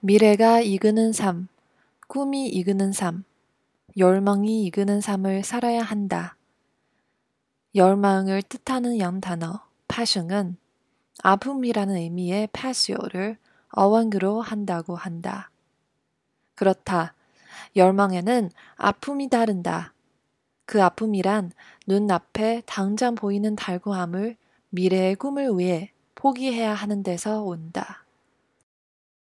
미래가 이끄는 삶, 꿈이 이끄는 삶, 열망이 이끄는 삶을 살아야 한다. 열망을 뜻하는 양 단어 passion은 아픔이라는 의미의 passio를 어원으로 한다고 한다. 그렇다. 열망에는 아픔이 따른다. 그 아픔이란 눈앞에 당장 보이는 달고함을 미래의 꿈을 위해 포기해야 하는 데서 온다.